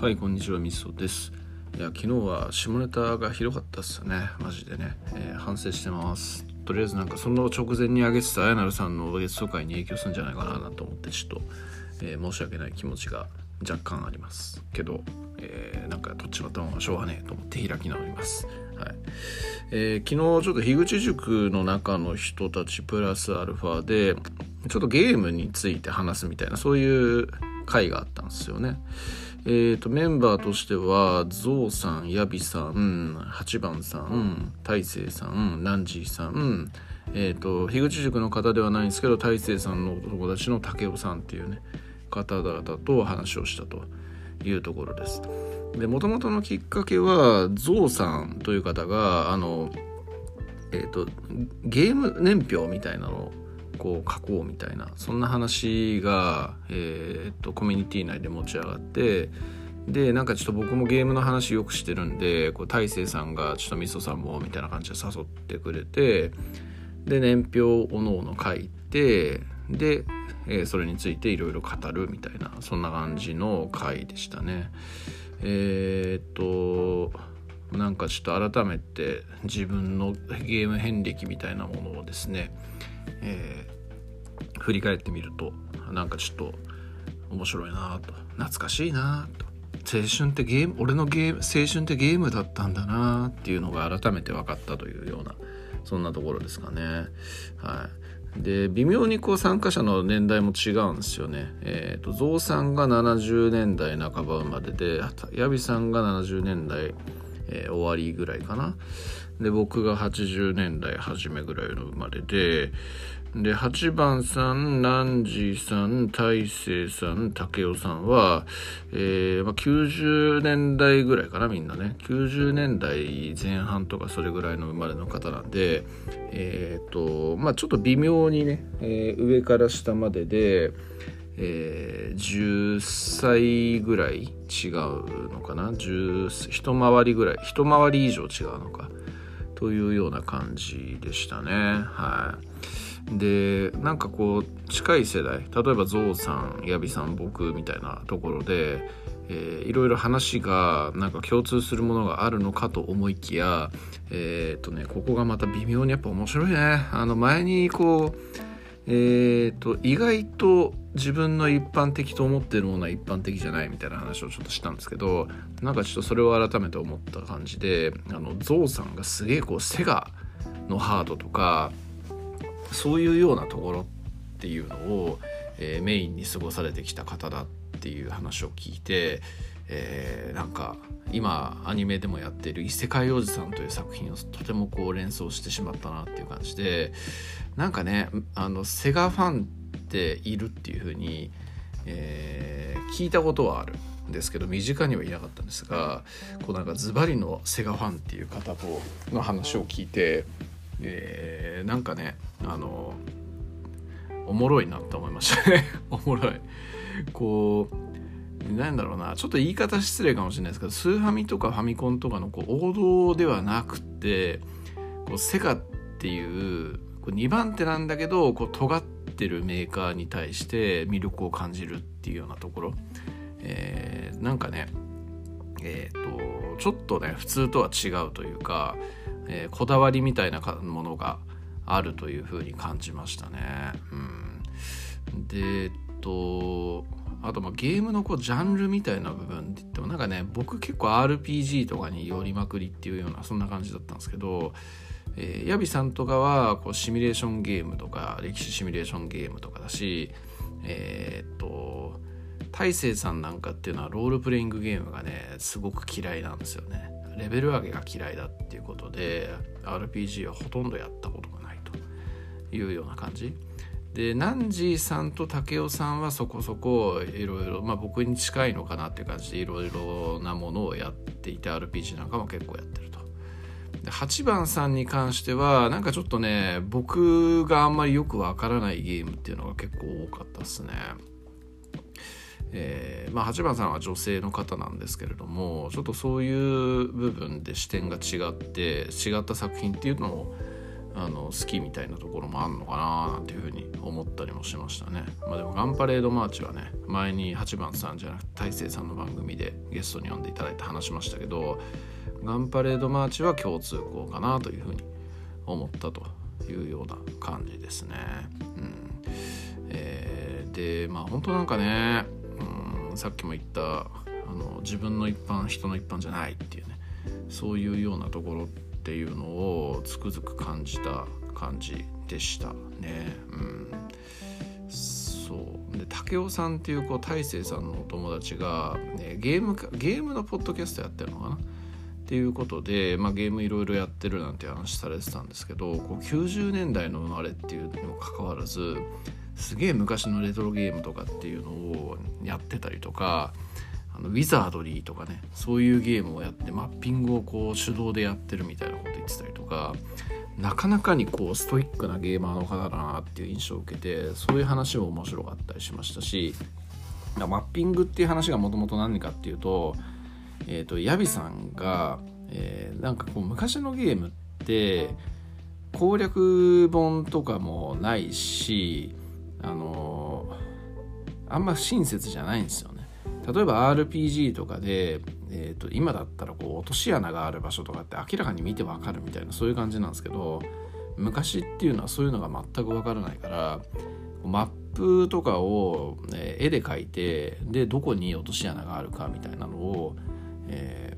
はいこんにちはみそです。いや昨日は下ネタがひどかったっすよね。マジでね、えー、反省してます。とりあえずなんかその直前に上げてたあやなるさんの月奏会に影響するんじゃないかなと思ってちょっと、えー、申し訳ない気持ちが若干あります。けど、えー、なんかどっちまったもんはしょうがねえと思って開き直ります。はい。えー、昨日ちょっと樋口塾の中の人たちプラスアルファでちょっとゲームについて話すみたいなそういう会があったんですよね。えーと、メンバーとしてはゾウさんヤビさん八番さん大勢さんランジーさんえーと、樋口塾の方ではないんですけど大勢さんのお友達の武雄さんっていうね方々と話をしたというところです。でもともとのきっかけはゾウさんという方があの、えーとゲーム年表みたいなのをこう書こうみたいなそんな話が、えー、っとコミュニティ内で持ち上がってでなんかちょっと僕もゲームの話よくしてるんでこう大勢さんがちょっとみそさんもみたいな感じで誘ってくれてで年表をおのおの書いてで、えー、それについていろいろ語るみたいなそんな感じの回でしたね。えー、っとなんかちょっと改めて自分のゲーム遍歴みたいなものをですねえー、振り返ってみるとなんかちょっと面白いなと懐かしいなと青春ってゲーム俺のゲーム青春ってゲームだったんだなっていうのが改めて分かったというようなそんなところですかね。はい、で微妙にこう参加者の年代も違うんですよね。えっ、ー、とゾウさんが70年代半ば生まれでヤビさんが70年代、えー、終わりぐらいかな。で僕が80年代初めぐらいの生まれでで8番さんナンジーさん大勢さん武雄さんは、えーまあ、90年代ぐらいかなみんなね。90年代前半とかそれぐらいの生まれの方なんでえっ、ー、とまあちょっと微妙にね、えー、上から下まででえー、10歳ぐらい違うのかな。10一回りぐらい一回り以上違うのか。というような感じでしたね。はい。でなんかこう近い世代例えばゾウさんヤビさん僕みたいなところで、えー、いろいろ話がなんか共通するものがあるのかと思いきやえー、っとねここがまた微妙にやっぱ面白いね。あの前にこうえーと、意外と自分の一般的と思ってるものは一般的じゃないみたいな話をちょっとしたんですけどなんかちょっとそれを改めて思った感じであのゾウさんがすげえこうセガのハードとかそういうようなところっていうのを、えー、メインに過ごされてきた方だっていう話を聞いて、えー、なんか今アニメでもやっている「異世界おじさん」という作品をとてもこう連想してしまったなっていう感じでなんかねあのセガファンっているっていう風に、えー、聞いたことはあるんですけど身近にはいなかったんですがこうなんかズバリのセガファンっていう方との話を聞いて、えー、なんかねあのおもろいなって思いましたね。おもろい。こうなんだろうなちょっと言い方失礼かもしれないですけどスーファミとかファミコンとかのこう王道ではなくてこうセガっていう2番手なんだけどこう尖ってるメーカーに対して魅力を感じるっていうようなところ、えー、なんかねえっ、ー、とちょっとね普通とは違うというか、えー、こだわりみたいなものがあるというふうに感じましたね。うん、でえっとあとまあゲームのこうジャンルみたいな部分って言ってもなんかね僕結構 RPG とかに寄りまくりっていうようなそんな感じだったんですけどえー、ヤビさんとかはこうシミュレーションゲームとか歴史シミュレーションゲームとかだしえー、っと大勢さんなんかっていうのはロールプレイングゲームがねすごく嫌いなんですよね。レベル上げが嫌いだっていうことで RPG はほとんどやったことがないと。いうような感じ。でナンジーさんと武雄さんはそこそこいろいろまあ僕に近いのかなっていう感じでいろいろなものをやっていて RPG なんかも結構やってると。8番さんに関してはなんかちょっとね僕があんまりよくわからないゲームっていうのが結構多かったっすね。えーまあ、8番さんは女性の方なんですけれどもちょっとそういう部分で視点が違って違った作品っていうのをあの好きみたいなところもあんのかななんていうふうに思ったりもしましたね。まあ、でもガンパレードマーチはね前に8番さんじゃなくて大勢さんの番組でゲストに呼んでいただいて話しましたけどガンパレードマーチは共通項かなというふうに思ったというような感じですね。うんえー、でまあ本当なんかね、うん、さっきも言ったあの自分の一般人の一般じゃないっていうねそういうようなところってっていうのをつくづく感じた感じでしたね。うん、そう。で武雄さんっていうこう大勢さんのお友達が、ね、ゲームゲームのポッドキャストやってるのかな？っていうことで、まあ、ゲームいろいろやってるなんて話されてたんですけどこう90年代の生まれっていうにもかかわらずすげえ昔のレトロゲームとかっていうのをやってたりとかのウィザードリーとかねそういうゲームをやってマッピングをこう手動でやってるみたいなこと言ってたりとかなかなかにこうストイックなゲーマーの方だなっていう印象を受けてそういう話も面白かったりしましたしマッピングっていう話がもともと何かっていうとえーと、ヤビさんが、えー、なんかこう昔のゲームって攻略本とかもないしあのー、あんま親切じゃないんですよね。例えば RPG とかで、えーと、今だったらこう落とし穴がある場所とかって明らかに見てわかるみたいなそういう感じなんですけど昔っていうのはそういうのが全くわからないからマップとかを、え絵で描いてでどこに落とし穴があるかみたいなのをえ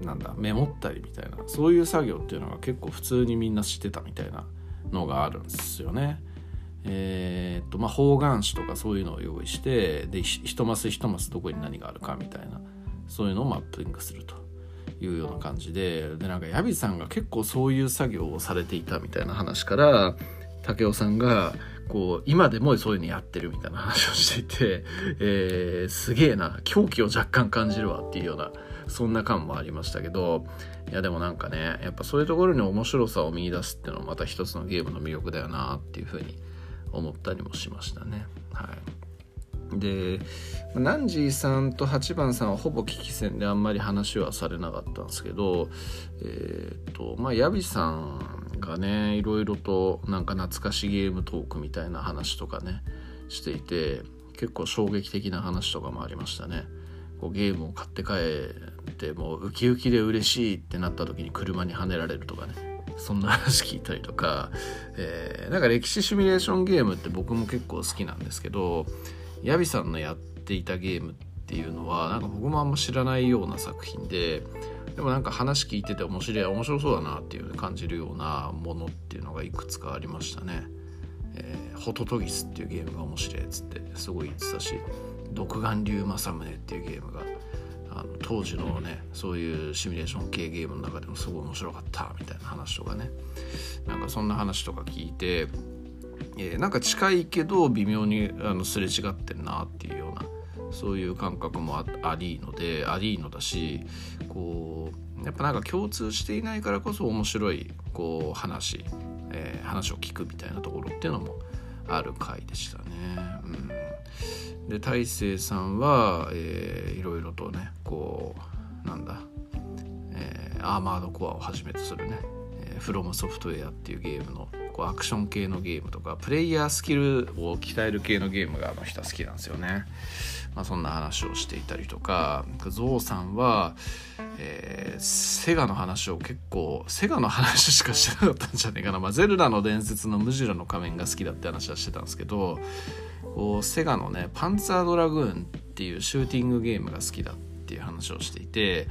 ー、なんだメモったりみたいなそういう作業っていうのが結構普通にみんなしてたみたいなのがあるんですよね。えー、っとまあ方眼紙とかそういうのを用意してで一マス一マスどこに何があるかみたいなそういうのをマッピングするというような感じででなんかヤビさんが結構そういう作業をされていたみたいな話から武雄さんがこう今でもそういうのやってるみたいな話をしていて、えー、すげえな狂気を若干感じるわっていうようなそんな感もありましたけどいやでもなんかねやっぱそういうところに面白さを見出すっていうのはまた一つのゲームの魅力だよなっていうふうに思ったりもしましたね。はいでナンジーさんと8番さんはほぼ危機戦であんまり話はされなかったんですけどえっ、とまあヤビさんがねいろいろとなんか懐かしゲームトークみたいな話とかねしていて結構衝撃的な話とかもありましたね。こうゲームを買って帰ってもうウキウキで嬉しいってなった時に車にはねられるとかねそんな話聞いたりとか、えー、なんか歴史シミュレーションゲームって僕も結構好きなんですけどヤビさんのやっていたゲームっていうのはなんか僕もあんま知らないような作品ででもなんか話聞いてて面白い面白そうだなっていう感じるようなものっていうのがいくつかありましたね。えー、ホトトギスっていうゲームが面白いっつってすごい言ってたし独眼竜政宗っていうゲームがあの当時のねそういうシミュレーション系ゲームの中でもすごい面白かったみたいな話とかねなんかそんな話とか聞いて、えー、なんか近いけど微妙にあのすれ違ってんなっていうようなそういう感覚もありのでありのだしこうやっぱなんか共通していないからこそ面白いこう話、えー、話を聞くみたいなところっていうのもある回でしたね。うん、で大勢さんは、えー、いろいろとねこうなんだ、えー、アーマードコアをはじめとするね、フロムソフトウェアっていうゲームのこうアクション系のゲームとかプレイヤースキルを鍛える系のゲームがあの人は好きなんですよね。まあ、そんな話をしていたりとかゾウさんは、えー、セガの話を結構セガの話しかしてなかったんじゃないかな、まあ、ゼルダの伝説のムジュラの仮面が好きだって話はしてたんですけどこうセガのねパンツァードラグーンっていうシューティングゲームが好きだっていう話をしていて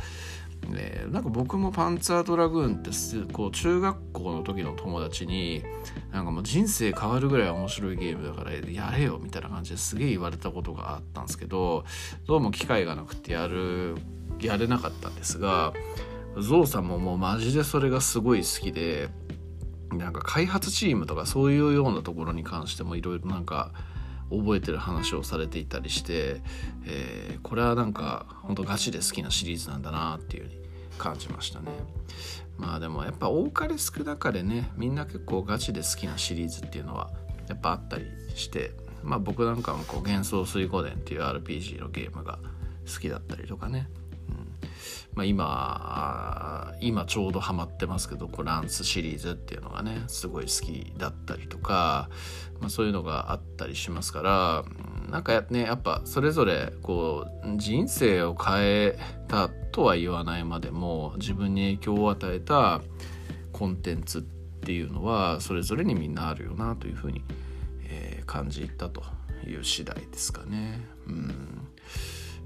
でなんか僕もパンツァードラグーンってこう中学校の時の友達になんかもう人生変わるぐらい面白いゲームだからやれよみたいな感じですげえ言われたことがあったんですけどどうも機会がなくてやるやれなかったんですがゾウさんももうマジでそれがすごい好きでなんか開発チームとかそういうようなところに関してもいろいろなんか覚えてる話をされていたりして、えー、これはなんか本当ガチで好きなシリーズなんだなっていうふうに感じましたね。まあでもやっぱ多かれ少なかれねみんな結構ガチで好きなシリーズっていうのはやっぱあったりしてまあ僕なんかもこう幻想水湖伝っていう RPG のゲームが好きだったりとかね、まあ、今今ちょうどハマってますけどこランスシリーズっていうのがねすごい好きだったりとか、まあ、そういうのがあったりしますからなんかねやっぱそれぞれこう人生を変えたとは言わないまでも自分に影響を与えたコンテンツっていうのはそれぞれにみんなあるよなというふうに、えー、感じたという次第ですかね。うん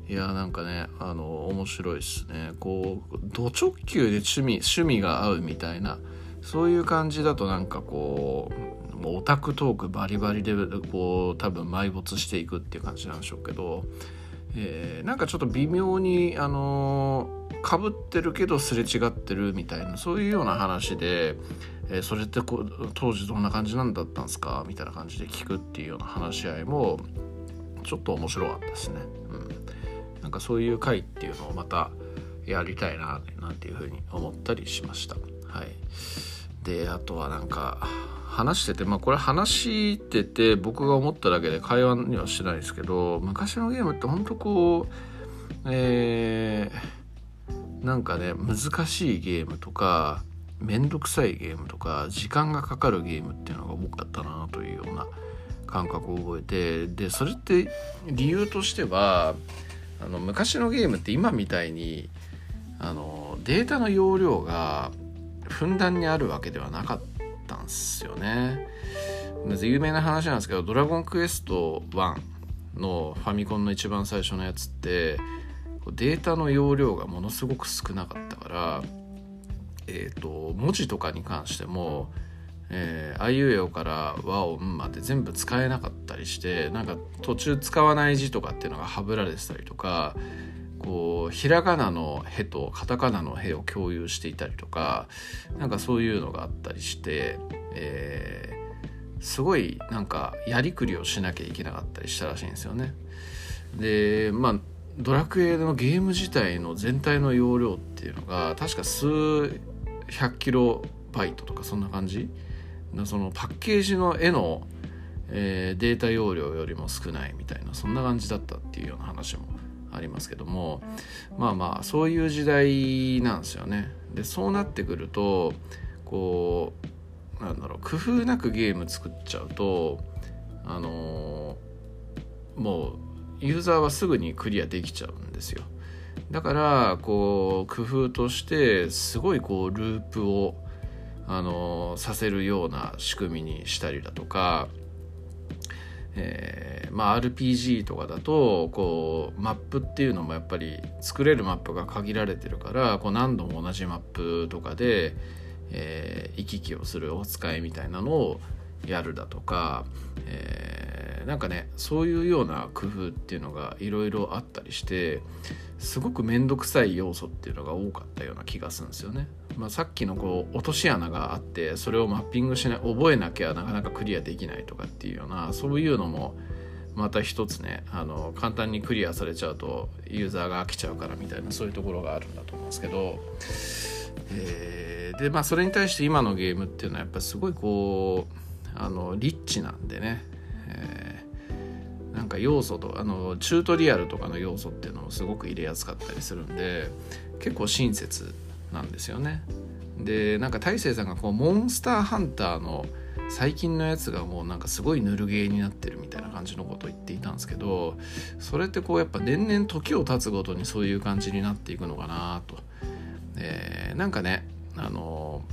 いやなんかねあの面白いですね。こうド直球で趣味趣味が合うみたいなそういう感じだとなんかこうオタクトークバリバリでこう多分埋没していくっていう感じなんでしょうけど、えー、なんかちょっと微妙にあのかぶってるけどすれ違ってるみたいなそういうような話で、えー、それってこ当時どんな感じなんだったんですか？みたいな感じで聞くっていうような話し合いもちょっと面白かったですね。なん。かそういう回っていうのをまたやりたいななんていうふうに思ったりしました。はい、であとはなんか話しててまあこれ話してて僕が思っただけで会話にはしてないですけど昔のゲームってほんとこうえー、なんかね難しいゲームとかめんどくさいゲームとか時間がかかるゲームっていうのが多かったなというような感覚を覚えてでそれって理由としてはあの昔のゲームって今みたいにあのデータの容量がふんだんにあるわけではなかったんすよね。有名な話なんですけど「ドラゴンクエスト1」のファミコンの一番最初のやつってデータの容量がものすごく少なかったから、えーと文字とかに関してもえー、あいうえおから和音まで全部使えなかったりしてなんか途中使わない字とかっていうのがはぶられてたりとかこうひらがなの「へ」とカタカナの「へ」を共有していたりとかなんかそういうのがあったりして、えー、すごいなんかやりくりをしなきゃいけなかったりしたらしいんですよね。でまあドラクエのゲーム自体の全体の容量っていうのが確か数百キロバイトとかそんな感じそのパッケージの絵の、えー、データ容量よりも少ないみたいなそんな感じだったっていうような話もありますけどもまあまあそういう時代なんですよね。でそうなってくるとこうなんだろう工夫なくゲーム作っちゃうとあのー、もうユーザーはすぐにクリアできちゃうんですよ。だからこう工夫としてすごいこうループをあのさせるような仕組みにしたりだとか、えー、まあ、RPG とかだとこうマップっていうのもやっぱり作れるマップが限られてるからこう何度も同じマップとかで、えー、行き来をするお使いみたいなのをやるだとか、えー、なんかねそういうような工夫っていうのがいろいろあったりしてすごく面倒くさい要素っていうのが多かったような気がするんですよね。まあ、さっきのこう落とし穴があってそれをマッピングしない覚えなきゃなかなかクリアできないとかっていうようなそういうのもまた一つねあの簡単にクリアされちゃうとユーザーが飽きちゃうからみたいなそういうところがあるんだと思うんですけど、えー、でまあそれに対して今のゲームっていうのはやっぱすごいこうあのリッチなんでね、えー、なんか要素とあのチュートリアルとかの要素っていうのもすごく入れやすかったりするんで結構親切なんですよね。でなんか大勢さんがこうモンスターハンターの最近のやつがもうなんかすごいぬるゲーになってるみたいな感じのことを言っていたんですけどそれってこうやっぱ年々時を経つごとにそういう感じになっていくのかなと。えー、なんかねあの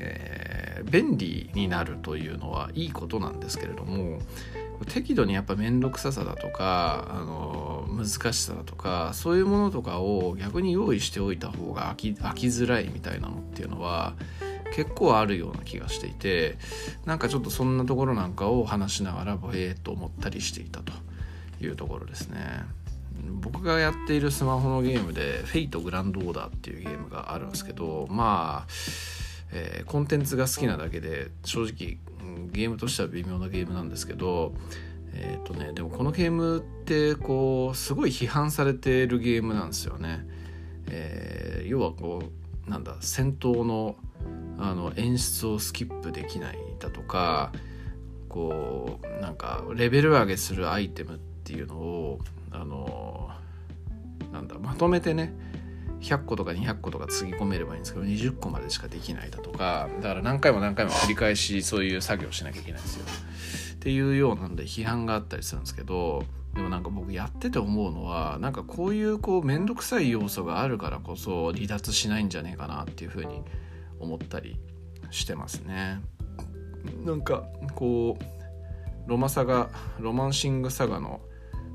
えー、便利になるというのはいいことなんですけれども適度にやっぱ面倒くささだとかあの難しさだとかそういうものとかを逆に用意しておいた方が飽き飽きづらいみたいなのっていうのは結構あるような気がしていてなんかちょっとそんなところなんかを話しながらぼええと思ったりしていたというところですね。僕がやっているスマホのゲームで「フェイトグランドオーダー」っていうゲームがあるんですけどまあ、えー、コンテンツが好きなだけで正直ゲームとしては微妙なゲームなんですけどえっ、ー、とねでもこのゲームってこうすごい批判されてるゲームなんですよね。えー、要はこうなんだ戦闘のあの演出をスキップできないだとかこうなんかレベル上げするアイテムっていうのをあのなんだまとめてね100個とか200個とかつぎ込めればいいんですけど20個までしかできないだとかだから何回も何回も繰り返しそういう作業しなきゃいけないんですよ。っていうようなんで批判があったりするんですけどでもなんか僕やってて思うのはなんかこういうこう面倒くさい要素があるからこそ離脱しないんじゃねえかなっていうふうに思ったりしてますね。なんかこうロマサガロマンシングサガの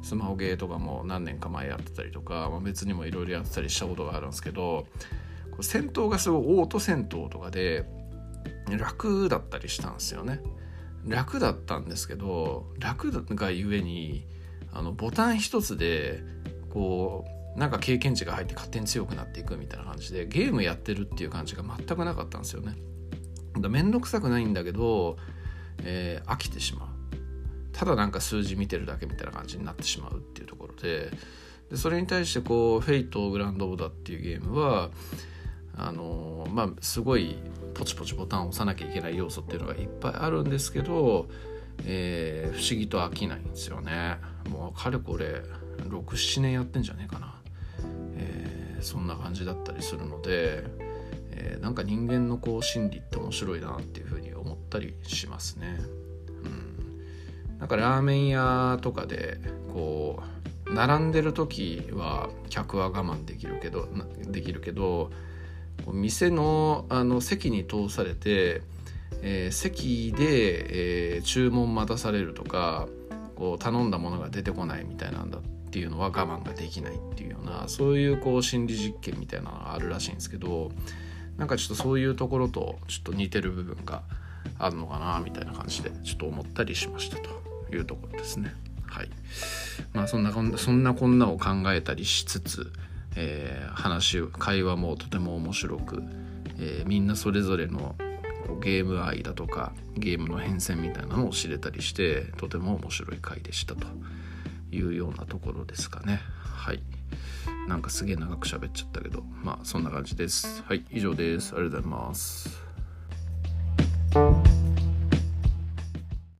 スマホゲーとかも何年か前やってたりとか、まあ、別にもいろいろやってたりしたことがあるんですけど戦闘がすごいオート戦闘とかで楽だったりしたんですよね。楽だったんですけど楽がゆえにあのボタン一つでこうなんか経験値が入って勝手に強くなっていくみたいな感じでゲームやってるっていう感じが全くなかったんですよね。だめんどくさくないんだけど、えー、飽きてしまう。ただなんか数字見てるだけみたいな感じになってしまうっていうところででそれに対してこう「フェイトグランドオーダー」っていうゲームはあのまあすごいポチポチボタンを押さなきゃいけない要素っていうのがいっぱいあるんですけど、えー、不思議と飽きないんですよねもうかれこれ67年やってんじゃねえかな、えー、そんな感じだったりするので、えー、なんか人間のこう心理って面白いなっていうふうに思ったりしますね。なんかラーメン屋とかでこう並んでる時は客は我慢できるけどできるけど店のあの席に通されて、えー、席で、えー、注文待たされるとかこう頼んだものが出てこないみたいなんだっていうのは我慢ができないっていうようなそういうこう心理実験みたいなのがあるらしいんですけどなんかちょっとそういうところとちょっと似てる部分があるのかなみたいな感じでちょっと思ったりしましたと。いうところですね。はい。まあそんなこんな、そんなこんなを考えたりしつつ、えー、話、会話もとても面白く、えー、みんなそれぞれのゲーム愛だとかゲームの変遷みたいなのを知れたりしてとても面白い回でしたというようなところですかねはいなんかすげえ長く喋っちゃったけどまあそんな感じですはい以上ですありがとうございます